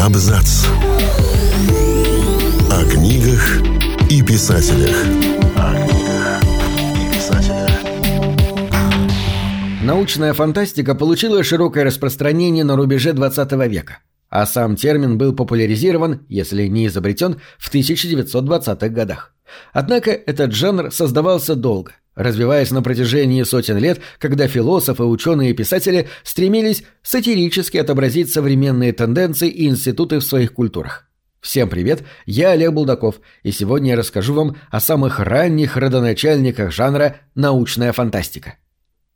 Абзац. О книгах и писателях. О книгах и писателях. Научная фантастика получила широкое распространение на рубеже 20 века, а сам термин был популяризирован, если не изобретен, в 1920-х годах. Однако этот жанр создавался долго, развиваясь на протяжении сотен лет, когда философы, ученые и писатели стремились сатирически отобразить современные тенденции и институты в своих культурах. Всем привет, я Олег Булдаков, и сегодня я расскажу вам о самых ранних родоначальниках жанра «научная фантастика».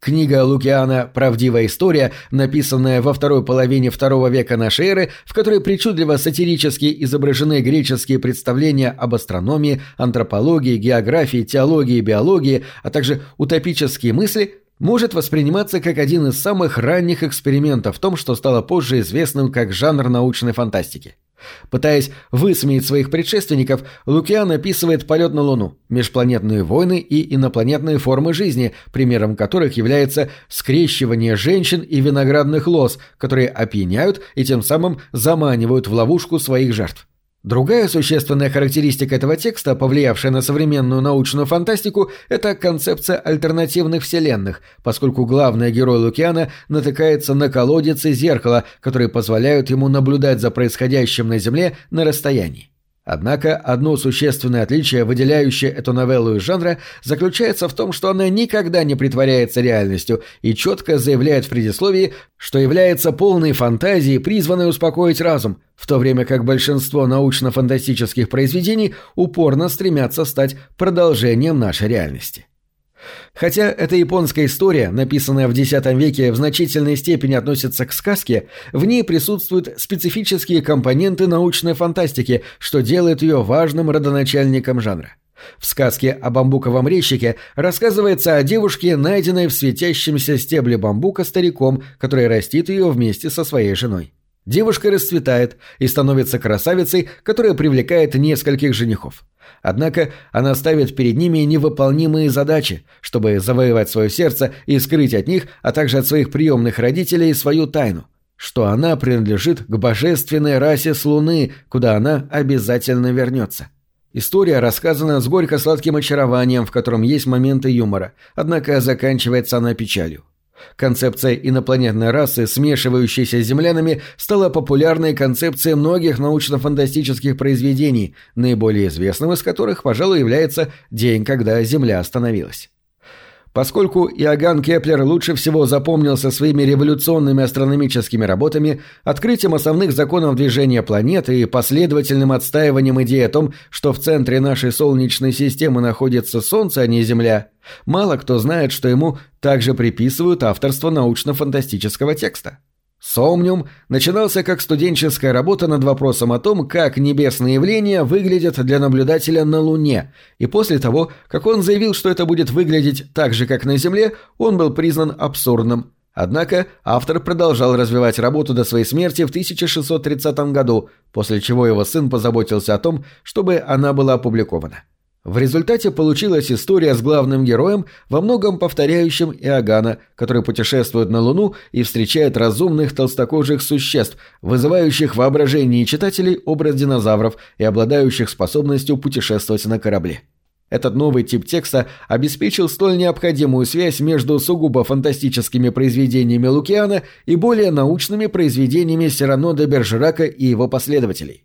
Книга Лукиана «Правдивая история», написанная во второй половине второго века нашей эры, в которой причудливо сатирически изображены греческие представления об астрономии, антропологии, географии, теологии, биологии, а также утопические мысли, может восприниматься как один из самых ранних экспериментов в том, что стало позже известным как жанр научной фантастики. Пытаясь высмеять своих предшественников, Лукиан описывает полет на Луну, межпланетные войны и инопланетные формы жизни, примером которых является скрещивание женщин и виноградных лоз, которые опьяняют и тем самым заманивают в ловушку своих жертв. Другая существенная характеристика этого текста, повлиявшая на современную научную фантастику, это концепция альтернативных вселенных, поскольку главный герой Лукиана натыкается на колодец и зеркало, которые позволяют ему наблюдать за происходящим на Земле на расстоянии. Однако одно существенное отличие, выделяющее эту новеллу из жанра, заключается в том, что она никогда не притворяется реальностью и четко заявляет в предисловии, что является полной фантазией, призванной успокоить разум, в то время как большинство научно-фантастических произведений упорно стремятся стать продолжением нашей реальности. Хотя эта японская история, написанная в X веке, в значительной степени относится к сказке, в ней присутствуют специфические компоненты научной фантастики, что делает ее важным родоначальником жанра. В сказке о бамбуковом резчике рассказывается о девушке, найденной в светящемся стебле бамбука стариком, который растит ее вместе со своей женой. Девушка расцветает и становится красавицей, которая привлекает нескольких женихов. Однако она ставит перед ними невыполнимые задачи, чтобы завоевать свое сердце и скрыть от них, а также от своих приемных родителей свою тайну, что она принадлежит к божественной расе с Луны, куда она обязательно вернется. История рассказана с горько-сладким очарованием, в котором есть моменты юмора, однако заканчивается она печалью. Концепция инопланетной расы, смешивающейся с землянами, стала популярной концепцией многих научно-фантастических произведений, наиболее известным из которых, пожалуй, является «День, когда Земля остановилась». Поскольку Иоганн Кеплер лучше всего запомнился своими революционными астрономическими работами, открытием основных законов движения планеты и последовательным отстаиванием идеи о том, что в центре нашей Солнечной системы находится Солнце, а не Земля, мало кто знает, что ему также приписывают авторство научно-фантастического текста. Сомниум начинался как студенческая работа над вопросом о том, как небесные явления выглядят для наблюдателя на Луне, и после того, как он заявил, что это будет выглядеть так же, как на Земле, он был признан абсурдным. Однако автор продолжал развивать работу до своей смерти в 1630 году, после чего его сын позаботился о том, чтобы она была опубликована. В результате получилась история с главным героем, во многом повторяющим Иоганна, который путешествует на Луну и встречает разумных толстокожих существ, вызывающих воображение читателей образ динозавров и обладающих способностью путешествовать на корабле. Этот новый тип текста обеспечил столь необходимую связь между сугубо фантастическими произведениями Лукиана и более научными произведениями Сирано де Бержерака и его последователей.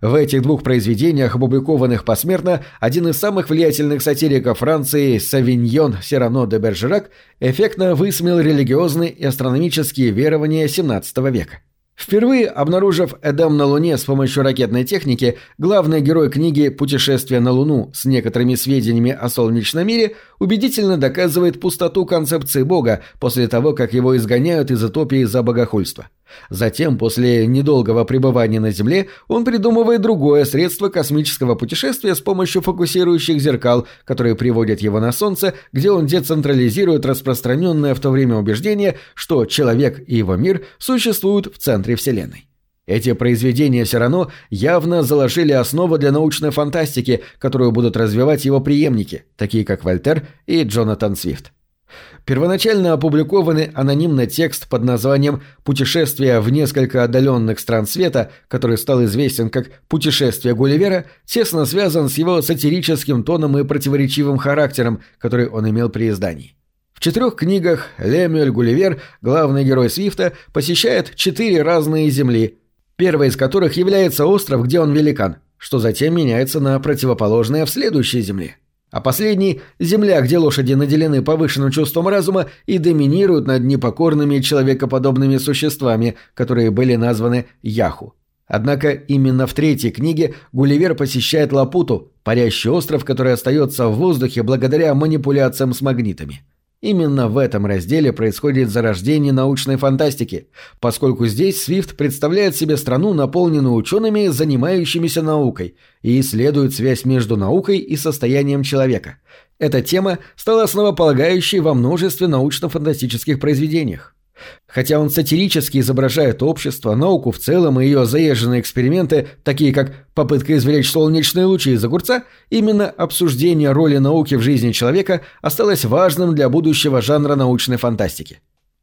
В этих двух произведениях, опубликованных посмертно, один из самых влиятельных сатириков Франции, Савиньон Сирано де Бержерак, эффектно высмеял религиозные и астрономические верования XVII века. Впервые обнаружив Эдем на Луне с помощью ракетной техники, главный герой книги «Путешествие на Луну» с некоторыми сведениями о солнечном мире убедительно доказывает пустоту концепции Бога после того, как его изгоняют из утопии за богохульство. Затем, после недолгого пребывания на Земле, он придумывает другое средство космического путешествия с помощью фокусирующих зеркал, которые приводят его на Солнце, где он децентрализирует распространенное в то время убеждение, что человек и его мир существуют в центре Вселенной. Эти произведения все явно заложили основу для научной фантастики, которую будут развивать его преемники, такие как Вольтер и Джонатан Свифт. Первоначально опубликованный анонимный текст под названием «Путешествие в несколько отдаленных стран света», который стал известен как «Путешествие Гулливера», тесно связан с его сатирическим тоном и противоречивым характером, который он имел при издании. В четырех книгах Лемюэль Гулливер, главный герой Свифта, посещает четыре разные земли, первой из которых является остров, где он великан, что затем меняется на противоположное в следующей земле а последний – земля, где лошади наделены повышенным чувством разума и доминируют над непокорными человекоподобными существами, которые были названы Яху. Однако именно в третьей книге Гулливер посещает Лапуту, парящий остров, который остается в воздухе благодаря манипуляциям с магнитами. Именно в этом разделе происходит зарождение научной фантастики, поскольку здесь Свифт представляет себе страну, наполненную учеными, занимающимися наукой, и исследует связь между наукой и состоянием человека. Эта тема стала основополагающей во множестве научно-фантастических произведениях. Хотя он сатирически изображает общество, науку в целом и ее заезженные эксперименты, такие как попытка извлечь солнечные лучи из огурца, именно обсуждение роли науки в жизни человека осталось важным для будущего жанра научной фантастики.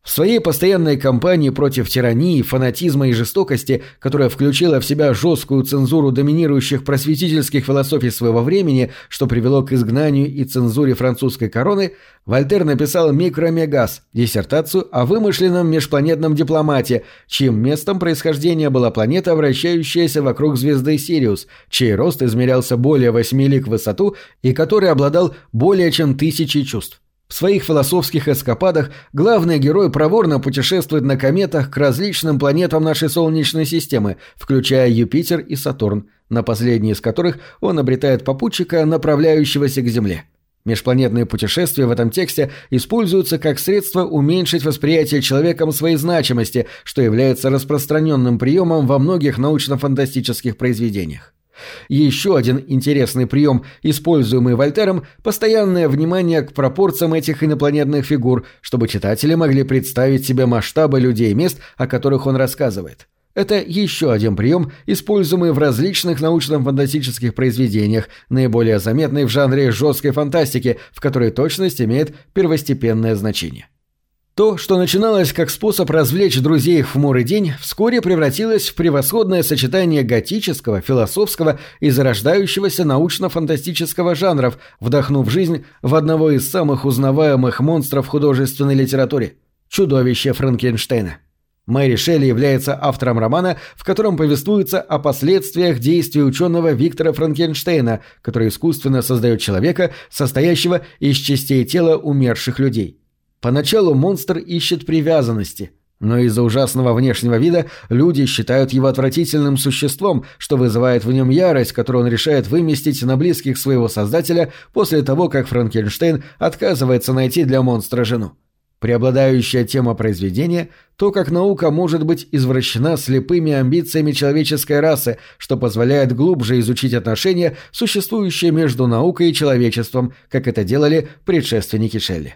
В своей постоянной кампании против тирании, фанатизма и жестокости, которая включила в себя жесткую цензуру доминирующих просветительских философий своего времени, что привело к изгнанию и цензуре французской короны, Вольтер написал «Микромегас» – диссертацию о вымышленном межпланетном дипломате, чьим местом происхождения была планета, вращающаяся вокруг звезды Сириус, чей рост измерялся более восьми лик в высоту и который обладал более чем тысячей чувств. В своих философских эскападах главный герой проворно путешествует на кометах к различным планетам нашей Солнечной системы, включая Юпитер и Сатурн, на последней из которых он обретает попутчика, направляющегося к Земле. Межпланетные путешествия в этом тексте используются как средство уменьшить восприятие человеком своей значимости, что является распространенным приемом во многих научно-фантастических произведениях. Еще один интересный прием, используемый Вольтером, постоянное внимание к пропорциям этих инопланетных фигур, чтобы читатели могли представить себе масштабы людей и мест, о которых он рассказывает. Это еще один прием, используемый в различных научно-фантастических произведениях, наиболее заметный в жанре жесткой фантастики, в которой точность имеет первостепенное значение. То, что начиналось как способ развлечь друзей в хмурый день, вскоре превратилось в превосходное сочетание готического, философского и зарождающегося научно-фантастического жанров, вдохнув жизнь в одного из самых узнаваемых монстров художественной литературе – чудовище Франкенштейна. Мэри Шелли является автором романа, в котором повествуется о последствиях действий ученого Виктора Франкенштейна, который искусственно создает человека, состоящего из частей тела умерших людей. Поначалу монстр ищет привязанности, но из-за ужасного внешнего вида люди считают его отвратительным существом, что вызывает в нем ярость, которую он решает выместить на близких своего создателя после того, как Франкенштейн отказывается найти для монстра жену. Преобладающая тема произведения – то, как наука может быть извращена слепыми амбициями человеческой расы, что позволяет глубже изучить отношения, существующие между наукой и человечеством, как это делали предшественники Шелли.